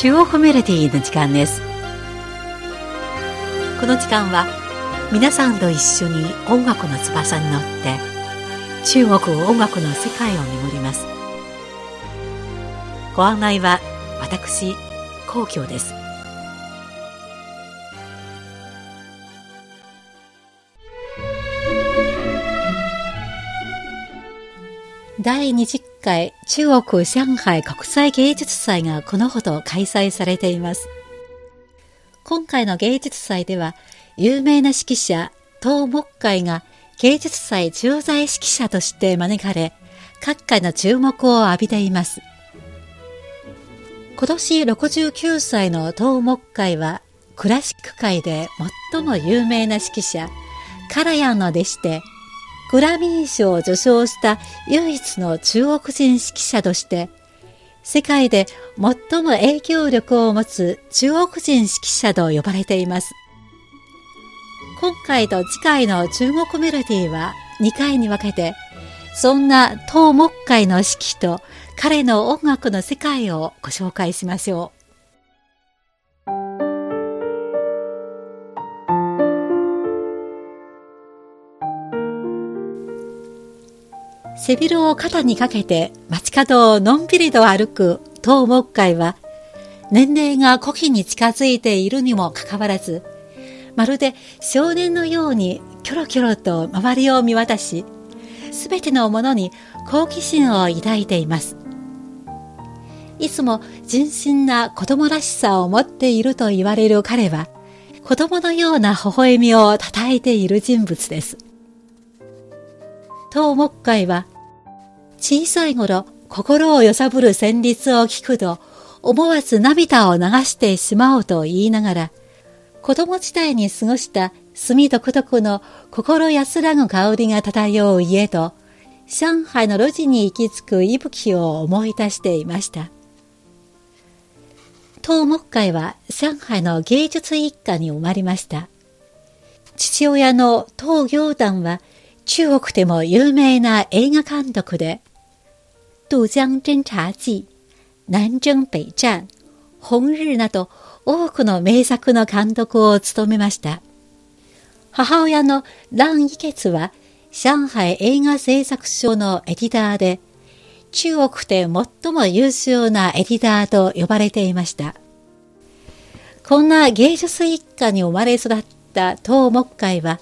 中央メロディーの時間です。この時間は皆さんと一緒に音楽の翼に乗って中国音楽の世界を巡ります。ご案内は私皇居です。第20回中国上海国際芸術祭がこのほど開催されています。今回の芸術祭では、有名な指揮者、東木会が芸術祭駐在指揮者として招かれ、各界の注目を浴びています。今年69歳の東木会は、クラシック界で最も有名な指揮者、カラヤンの弟子で、グラミー賞を受賞した唯一の中国人指揮者として、世界で最も影響力を持つ中国人指揮者と呼ばれています。今回と次回の中国メロディーは2回に分けて、そんな東木会の指揮と彼の音楽の世界をご紹介しましょう。背広を肩にかけて街角をのんびりと歩く東木会は、年齢が古希に近づいているにもかかわらず、まるで少年のようにキョロキョロと周りを見渡し、すべてのものに好奇心を抱いています。いつも純真な子供らしさを持っていると言われる彼は、子供のような微笑みをたたえている人物です。東木会は、小さい頃、心を揺さぶる旋律を聞くと、思わず涙を流してしまおうと言いながら、子供時代に過ごした墨独特の心安らぐ香りが漂う家と、上海の路地に行き着く息吹を思い出していました。東木会は上海の芸術一家に生まれました。父親の東行団は中国でも有名な映画監督で、渡江侦察記、南征北战、本日など多くの名作の監督を務めました。母親の蘭イケツは上海映画製作所のエディターで、中国で最も優秀なエディターと呼ばれていました。こんな芸術一家に生まれ育った東木会は、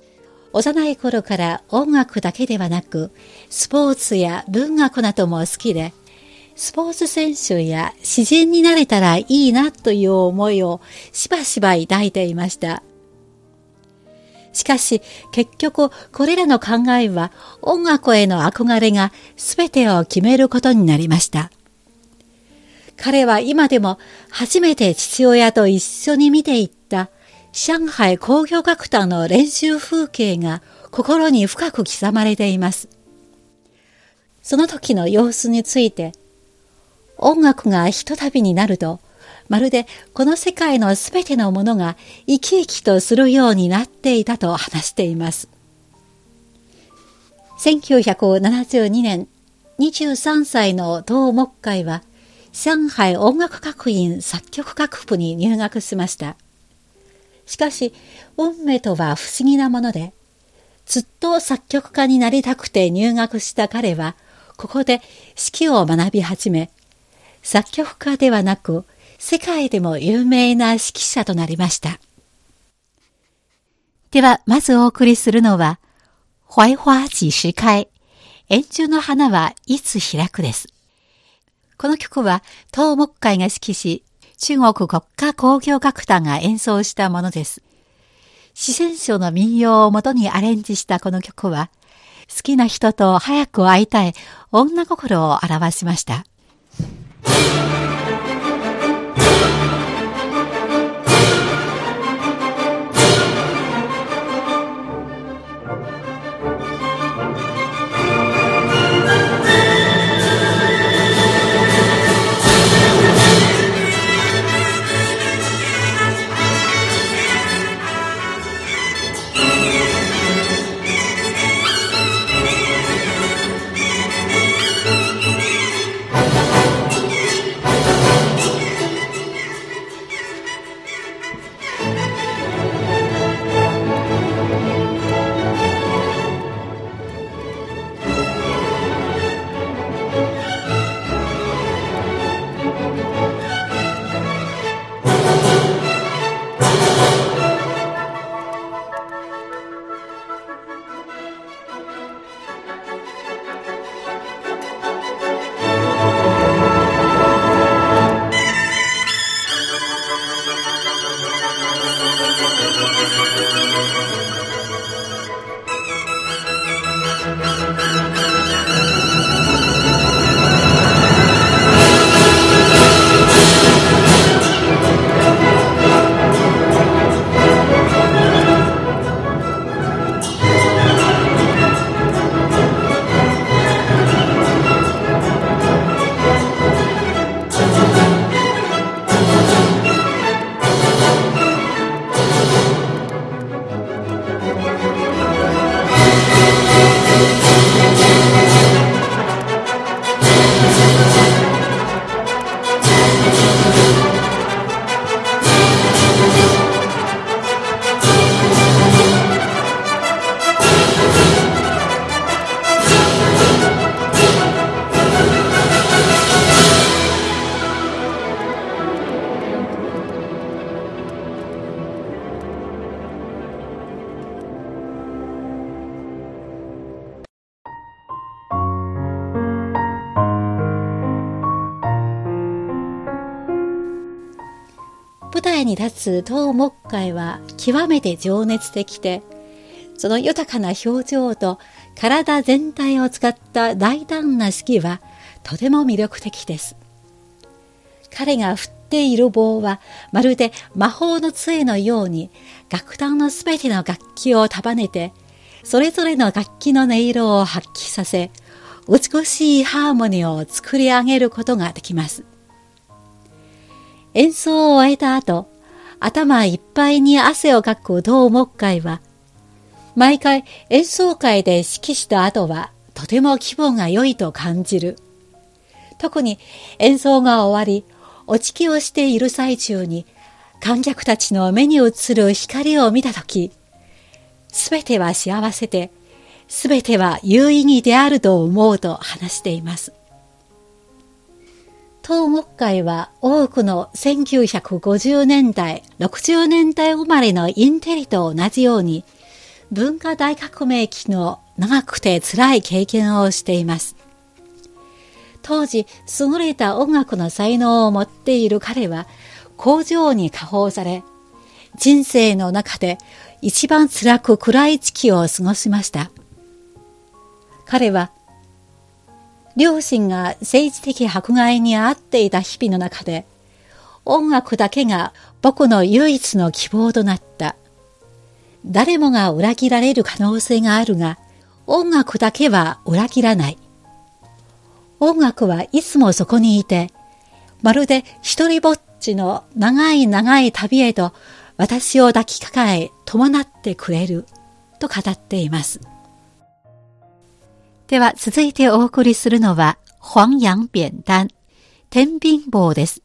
幼い頃から音楽だけではなく、スポーツや文学なども好きで、スポーツ選手や詩人になれたらいいなという思いをしばしば抱いていました。しかし結局これらの考えは音楽への憧れが全てを決めることになりました。彼は今でも初めて父親と一緒に見ていた上海工業学団の練習風景が心に深く刻まれています。その時の様子について、音楽がひとたびになると、まるでこの世界のすべてのものが生き生きとするようになっていたと話しています。1972年、23歳の東木会は、上海音楽学院作曲学部に入学しました。しかし、運命とは不思議なもので、ずっと作曲家になりたくて入学した彼は、ここで指揮を学び始め、作曲家ではなく、世界でも有名な指揮者となりました。では、まずお送りするのは、槐花几時開、円柱の花はいつ開くです。この曲は、東木会が指揮し、中国国家工業楽団が演奏したものです。四川省の民謡をもとにアレンジしたこの曲は、好きな人と早く会いたい女心を表しました。台に立つ東木会は極めて情熱的で、その豊かな表情と体全体を使った大胆な式はとても魅力的です。彼が振っている棒はまるで魔法の杖のように楽団のすべての楽器を束ねて、それぞれの楽器の音色を発揮させ、美しいハーモニーを作り上げることができます。演奏を終えた後、頭いっぱいに汗をかく東木会は、毎回演奏会で指揮した後はとても気分が良いと感じる。特に演奏が終わり、お辞儀をしている最中に観客たちの目に映る光を見たとき、すべては幸せで、すべては有意義であると思うと話しています。東国会は多くの1950年代、60年代生まれのインテリと同じように、文化大革命期の長くて辛い経験をしています。当時、優れた音楽の才能を持っている彼は、工場に加工され、人生の中で一番辛く暗い時期を過ごしました。彼は、両親が政治的迫害に遭っていた日々の中で、音楽だけが僕の唯一の希望となった。誰もが裏切られる可能性があるが、音楽だけは裏切らない。音楽はいつもそこにいて、まるで一人ぼっちの長い長い旅へと私を抱きかかえ伴ってくれると語っています。では続いてお送りするのは、黄洋扁担、天秤棒です。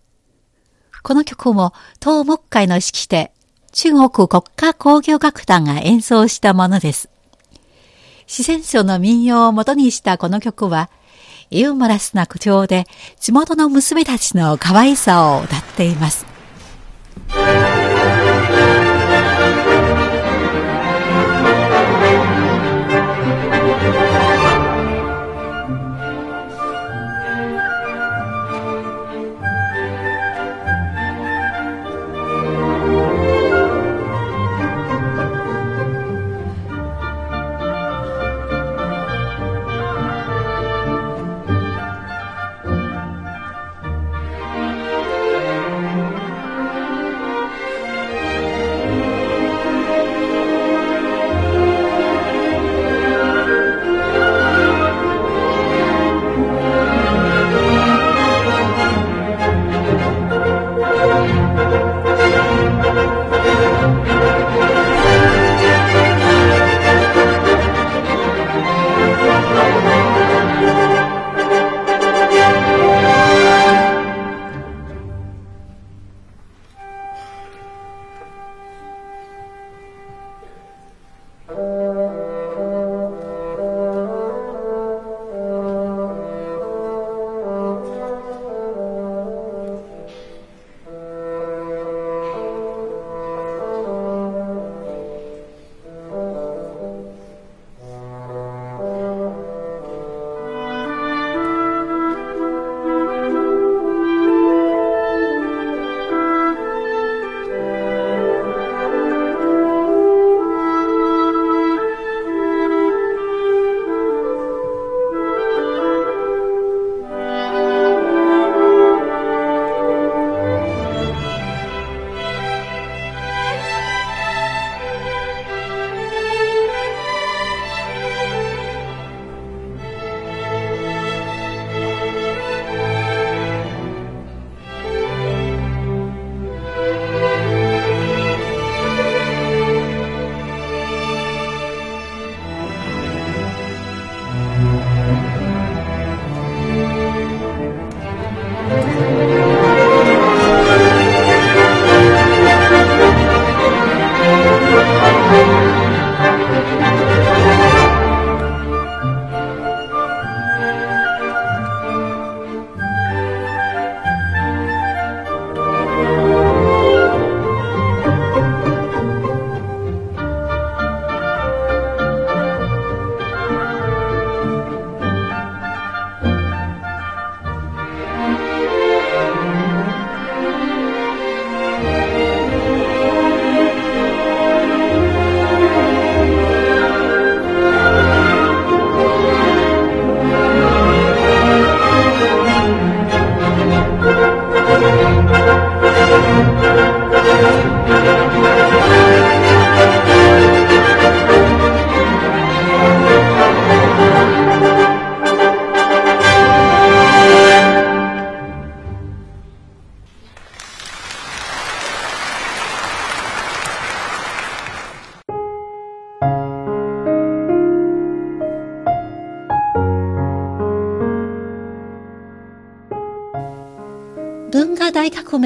この曲も東木会の式で中国国家工業楽団が演奏したものです。四川省の民謡を元にしたこの曲は、ユーモラスな口調で地元の娘たちの可愛さを歌っています。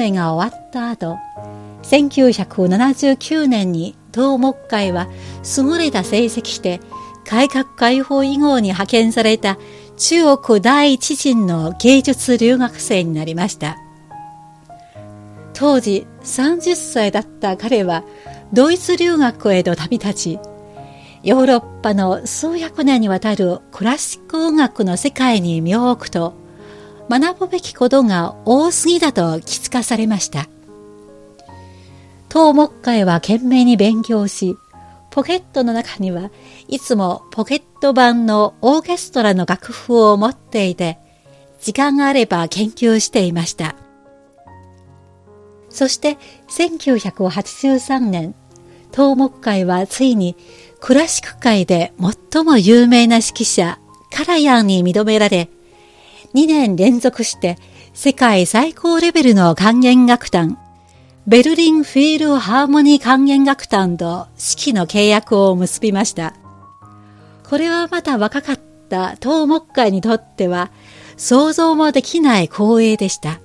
大革命が終わった後、1979年に東木会は優れた成績して改革開放以後に派遣された中国第一人の芸術留学生になりました。当時30歳だった彼はドイツ留学へと旅立ち、ヨーロッパの数百年にわたるクラシック音楽の世界に身を置くと、学ぶべきことが多すぎだと気づかされました。東木会は懸命に勉強し、ポケットの中にはいつもポケット版のオーケストラの楽譜を持っていて、時間があれば研究していました。そして1983年、東木会はついにクラシック界で最も有名な指揮者カラヤンに認められ、2年連続して世界最高レベルの管弦楽団、ベルリンフィールハーモニー管弦楽団と指揮の契約を結びました。これはまた若かった東木会にとっては想像もできない光栄でした。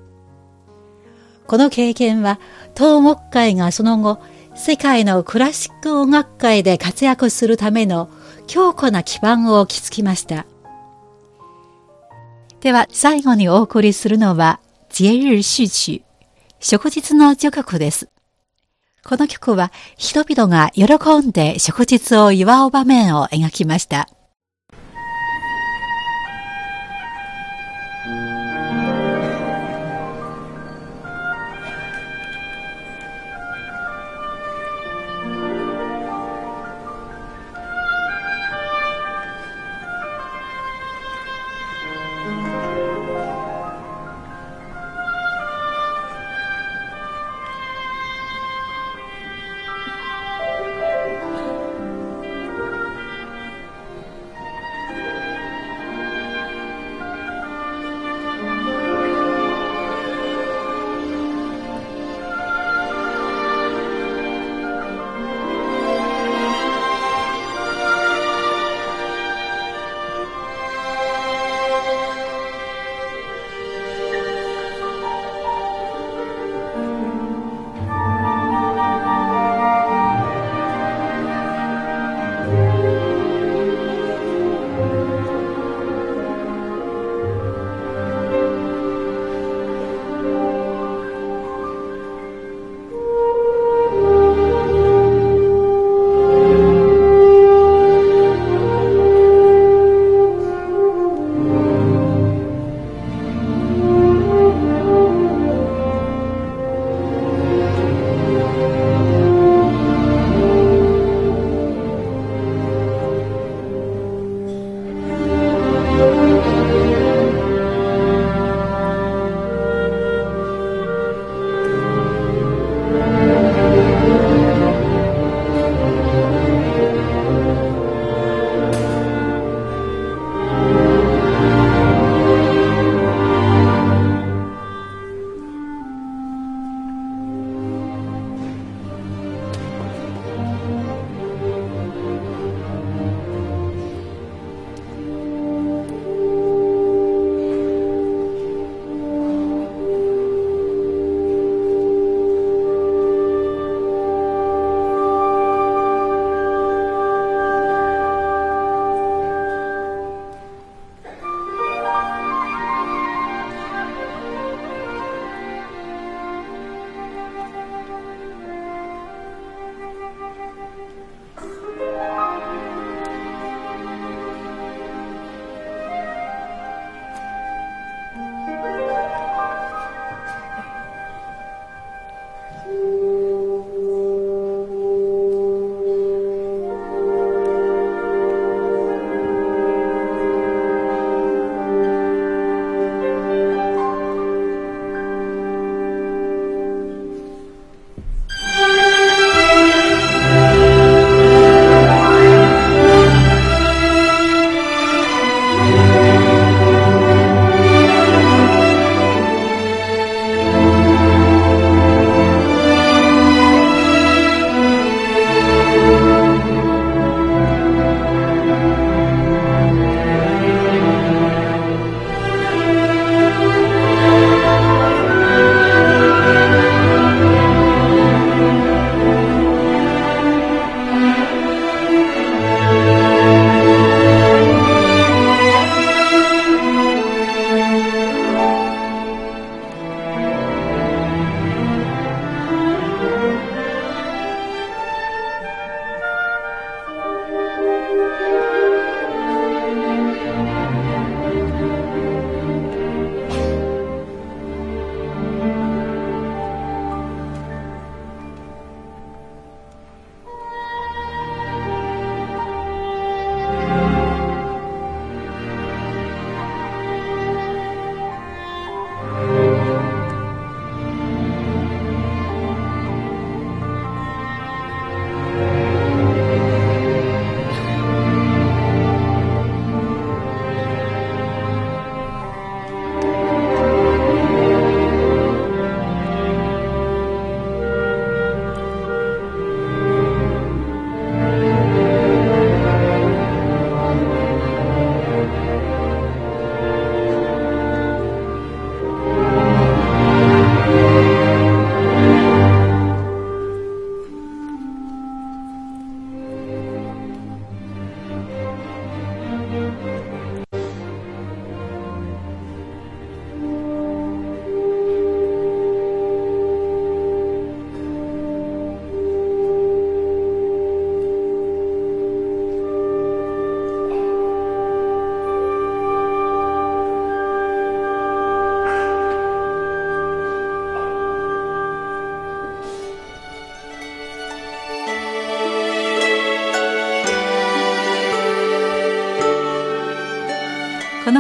この経験は東木会がその後、世界のクラシック音楽界で活躍するための強固な基盤を築きました。では最後にお送りするのは、節日序曲、食日の序曲です。この曲は人々が喜んで食日を祝う場面を描きました。